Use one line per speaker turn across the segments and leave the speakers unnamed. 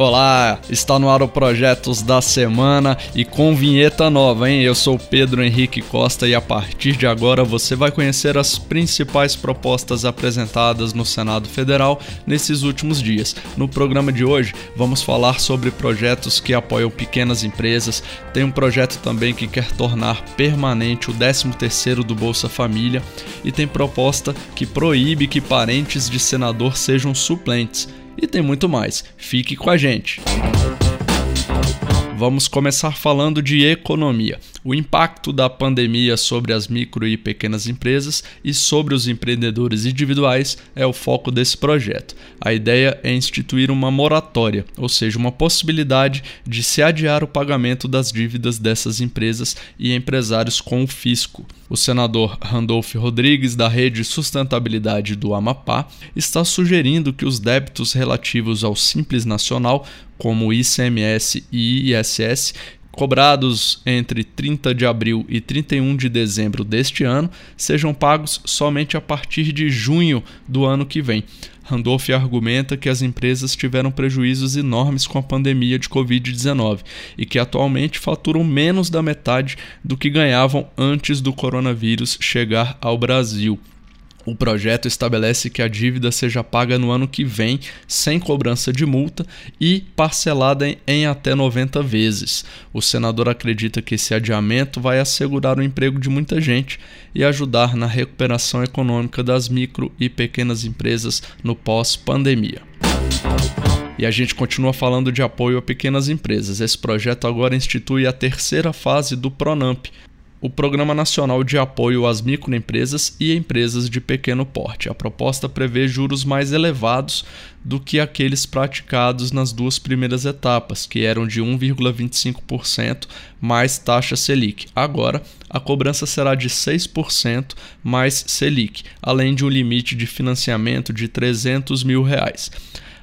Olá, está no ar o Projetos da Semana e com vinheta nova, hein? Eu sou Pedro Henrique Costa e a partir de agora você vai conhecer as principais propostas apresentadas no Senado Federal nesses últimos dias. No programa de hoje, vamos falar sobre projetos que apoiam pequenas empresas. Tem um projeto também que quer tornar permanente o 13º do Bolsa Família e tem proposta que proíbe que parentes de senador sejam suplentes e tem muito mais. Fique com a gente. Vamos começar falando de economia o impacto da pandemia sobre as micro e pequenas empresas e sobre os empreendedores individuais é o foco desse projeto. A ideia é instituir uma moratória, ou seja, uma possibilidade de se adiar o pagamento das dívidas dessas empresas e empresários com o fisco. O senador Randolph Rodrigues, da Rede Sustentabilidade do Amapá, está sugerindo que os débitos relativos ao Simples Nacional, como ICMS e ISS, cobrados entre 30 de abril e 31 de dezembro deste ano sejam pagos somente a partir de junho do ano que vem. Randolph argumenta que as empresas tiveram prejuízos enormes com a pandemia de Covid-19 e que atualmente faturam menos da metade do que ganhavam antes do coronavírus chegar ao Brasil. O projeto estabelece que a dívida seja paga no ano que vem, sem cobrança de multa e parcelada em até 90 vezes. O senador acredita que esse adiamento vai assegurar o emprego de muita gente e ajudar na recuperação econômica das micro e pequenas empresas no pós-pandemia. E a gente continua falando de apoio a pequenas empresas. Esse projeto agora institui a terceira fase do Pronamp, o Programa Nacional de Apoio às Microempresas e Empresas de Pequeno Porte. A proposta prevê juros mais elevados do que aqueles praticados nas duas primeiras etapas, que eram de 1,25% mais taxa Selic. Agora, a cobrança será de 6% mais Selic, além de um limite de financiamento de 300 mil reais.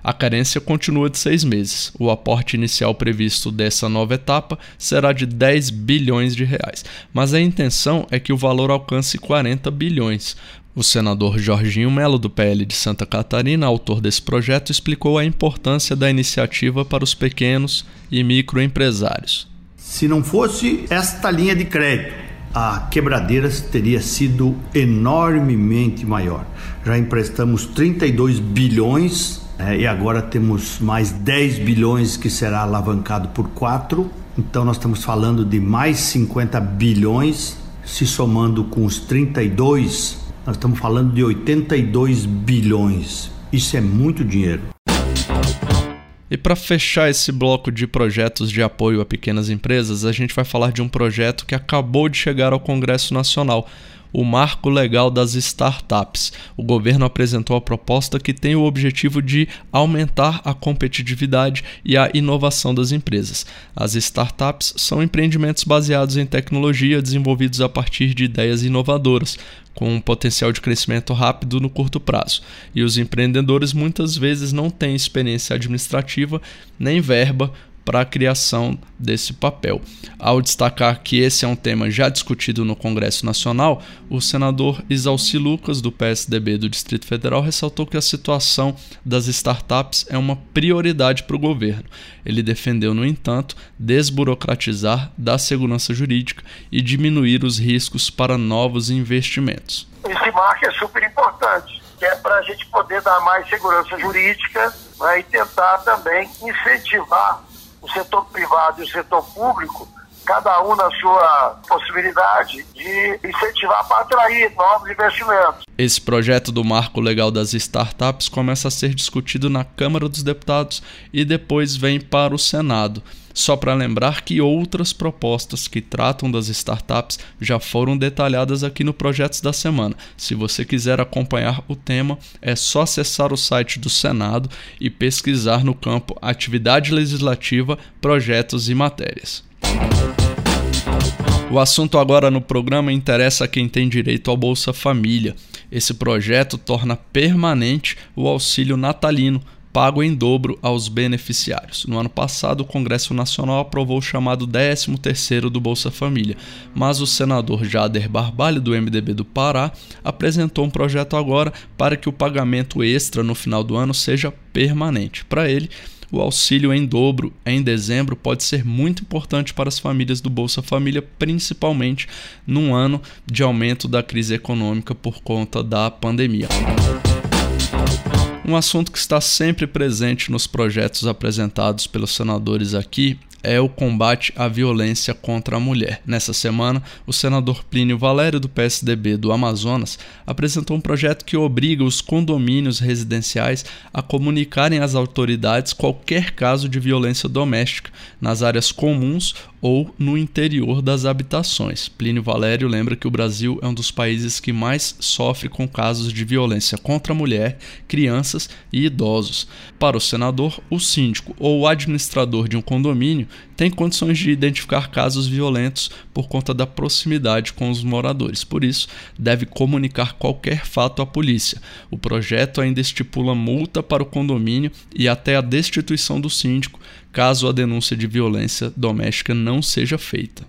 A carência continua de seis meses. O aporte inicial previsto dessa nova etapa será de 10 bilhões de reais, mas a intenção é que o valor alcance 40 bilhões. O senador Jorginho Melo, do PL de Santa Catarina, autor desse projeto, explicou a importância da iniciativa para os pequenos e microempresários.
Se não fosse esta linha de crédito, a quebradeiras teria sido enormemente maior. Já emprestamos 32 bilhões é, e agora temos mais 10 bilhões que será alavancado por 4. Então nós estamos falando de mais 50 bilhões, se somando com os 32, nós estamos falando de 82 bilhões. Isso é muito dinheiro.
E para fechar esse bloco de projetos de apoio a pequenas empresas, a gente vai falar de um projeto que acabou de chegar ao Congresso Nacional o Marco Legal das Startups. O governo apresentou a proposta que tem o objetivo de aumentar a competitividade e a inovação das empresas. As startups são empreendimentos baseados em tecnologia desenvolvidos a partir de ideias inovadoras, com um potencial de crescimento rápido no curto prazo. E os empreendedores muitas vezes não têm experiência administrativa nem verba para a criação desse papel. Ao destacar que esse é um tema já discutido no Congresso Nacional, o senador Isalci Lucas, do PSDB do Distrito Federal, ressaltou que a situação das startups é uma prioridade para o governo. Ele defendeu, no entanto, desburocratizar da segurança jurídica e diminuir os riscos para novos investimentos.
Esse marco é super importante, que é para a gente poder dar mais segurança jurídica né, e tentar também incentivar o setor privado e o setor público, cada um na sua possibilidade de incentivar para atrair novos investimentos.
Esse projeto do Marco Legal das Startups começa a ser discutido na Câmara dos Deputados e depois vem para o Senado. Só para lembrar que outras propostas que tratam das startups já foram detalhadas aqui no Projetos da Semana. Se você quiser acompanhar o tema, é só acessar o site do Senado e pesquisar no campo Atividade Legislativa, Projetos e Matérias. O assunto agora no programa interessa a quem tem direito ao Bolsa Família. Esse projeto torna permanente o auxílio natalino pago em dobro aos beneficiários. No ano passado, o Congresso Nacional aprovou o chamado 13º do Bolsa Família, mas o senador Jader Barbalho, do MDB do Pará, apresentou um projeto agora para que o pagamento extra no final do ano seja permanente. Para ele, o auxílio em dobro em dezembro pode ser muito importante para as famílias do Bolsa Família, principalmente num ano de aumento da crise econômica por conta da pandemia. Um assunto que está sempre presente nos projetos apresentados pelos senadores aqui é o combate à violência contra a mulher. Nessa semana, o senador Plínio Valério, do PSDB do Amazonas, apresentou um projeto que obriga os condomínios residenciais a comunicarem às autoridades qualquer caso de violência doméstica nas áreas comuns ou no interior das habitações. Plínio Valério lembra que o Brasil é um dos países que mais sofre com casos de violência contra a mulher, crianças e idosos. Para o senador, o síndico ou o administrador de um condomínio tem condições de identificar casos violentos por conta da proximidade com os moradores. Por isso, deve comunicar qualquer fato à polícia. O projeto ainda estipula multa para o condomínio e até a destituição do síndico caso a denúncia de violência doméstica não seja feita.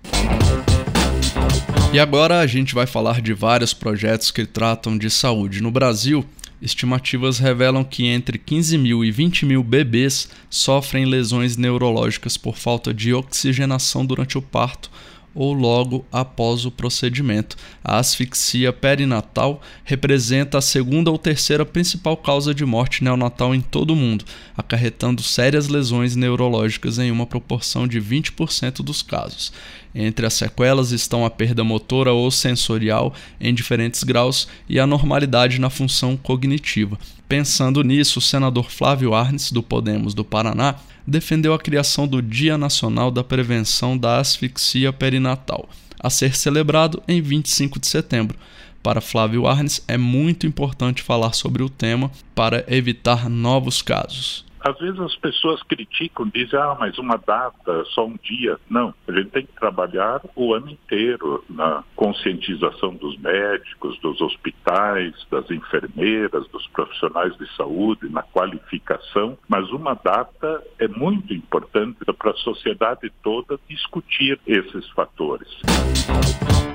E agora a gente vai falar de vários projetos que tratam de saúde. No Brasil, estimativas revelam que entre 15 mil e 20 mil bebês sofrem lesões neurológicas por falta de oxigenação durante o parto ou logo após o procedimento. A asfixia perinatal representa a segunda ou terceira principal causa de morte neonatal em todo o mundo, acarretando sérias lesões neurológicas em uma proporção de 20% dos casos. Entre as sequelas estão a perda motora ou sensorial em diferentes graus e a normalidade na função cognitiva. Pensando nisso, o senador Flávio Arnes, do Podemos do Paraná, defendeu a criação do Dia Nacional da Prevenção da Asfixia Perinatal, a ser celebrado em 25 de setembro. Para Flávio Arnes, é muito importante falar sobre o tema para evitar novos casos
às vezes as pessoas criticam, dizem, ah, mas uma data, só um dia. Não, a gente tem que trabalhar o ano inteiro na conscientização dos médicos, dos hospitais, das enfermeiras, dos profissionais de saúde, na qualificação, mas uma data é muito importante para a sociedade toda discutir esses fatores.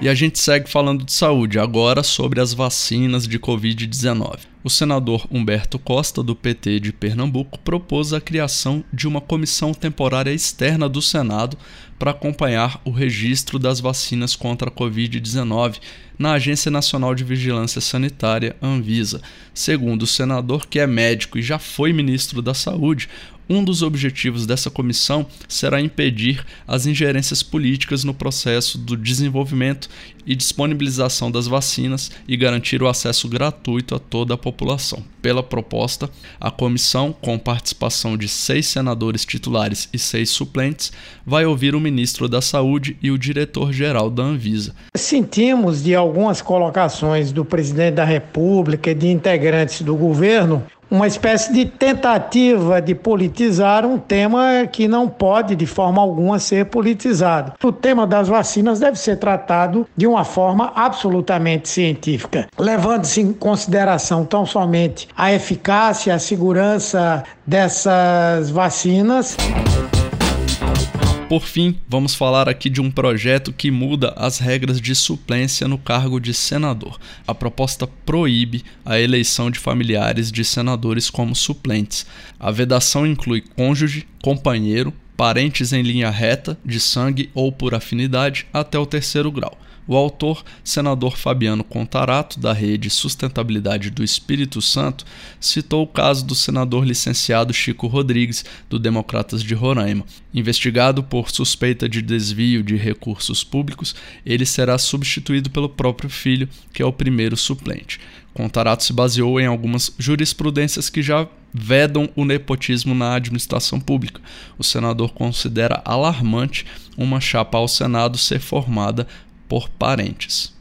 E a gente segue falando de saúde, agora sobre as vacinas de Covid-19 o senador Humberto Costa, do PT de Pernambuco, propôs a criação de uma comissão temporária externa do Senado para acompanhar o registro das vacinas contra a Covid-19 na Agência Nacional de Vigilância Sanitária, Anvisa. Segundo o senador, que é médico e já foi ministro da Saúde, um dos objetivos dessa comissão será impedir as ingerências políticas no processo do desenvolvimento e disponibilização das vacinas e garantir o acesso gratuito a toda a população. Pela proposta, a comissão, com participação de seis senadores titulares e seis suplentes, vai ouvir o ministro da Saúde e o diretor-geral da Anvisa.
Sentimos de algumas colocações do presidente da República e de integrantes do governo uma espécie de tentativa de politizar um tema que não pode de forma alguma ser politizado. O tema das vacinas deve ser tratado de uma forma absolutamente científica, levando-se em consideração tão somente a eficácia, a segurança dessas vacinas.
Por fim, vamos falar aqui de um projeto que muda as regras de suplência no cargo de senador. A proposta proíbe a eleição de familiares de senadores como suplentes. A vedação inclui cônjuge, companheiro, parentes em linha reta, de sangue ou por afinidade, até o terceiro grau. O autor, senador Fabiano Contarato, da Rede Sustentabilidade do Espírito Santo, citou o caso do senador licenciado Chico Rodrigues, do Democratas de Roraima. Investigado por suspeita de desvio de recursos públicos, ele será substituído pelo próprio filho, que é o primeiro suplente. Contarato se baseou em algumas jurisprudências que já vedam o nepotismo na administração pública. O senador considera alarmante uma chapa ao Senado ser formada por parentes.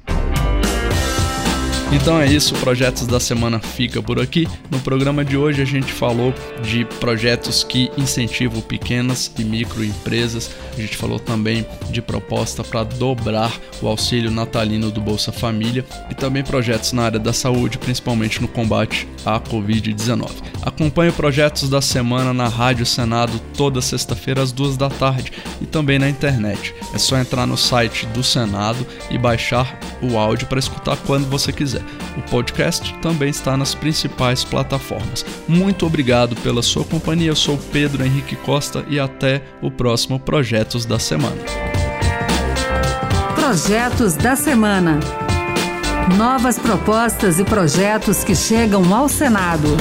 Então é isso, Projetos da Semana fica por aqui. No programa de hoje a gente falou de projetos que incentivam pequenas e microempresas. A gente falou também de proposta para dobrar o auxílio natalino do Bolsa Família e também projetos na área da saúde, principalmente no combate à Covid-19. Acompanhe Projetos da Semana na Rádio Senado toda sexta-feira às duas da tarde e também na internet. É só entrar no site do Senado e baixar o áudio para escutar quando você quiser. O podcast também está nas principais plataformas. Muito obrigado pela sua companhia. Eu sou Pedro Henrique Costa e até o próximo Projetos da Semana.
Projetos da Semana. Novas propostas e projetos que chegam ao Senado.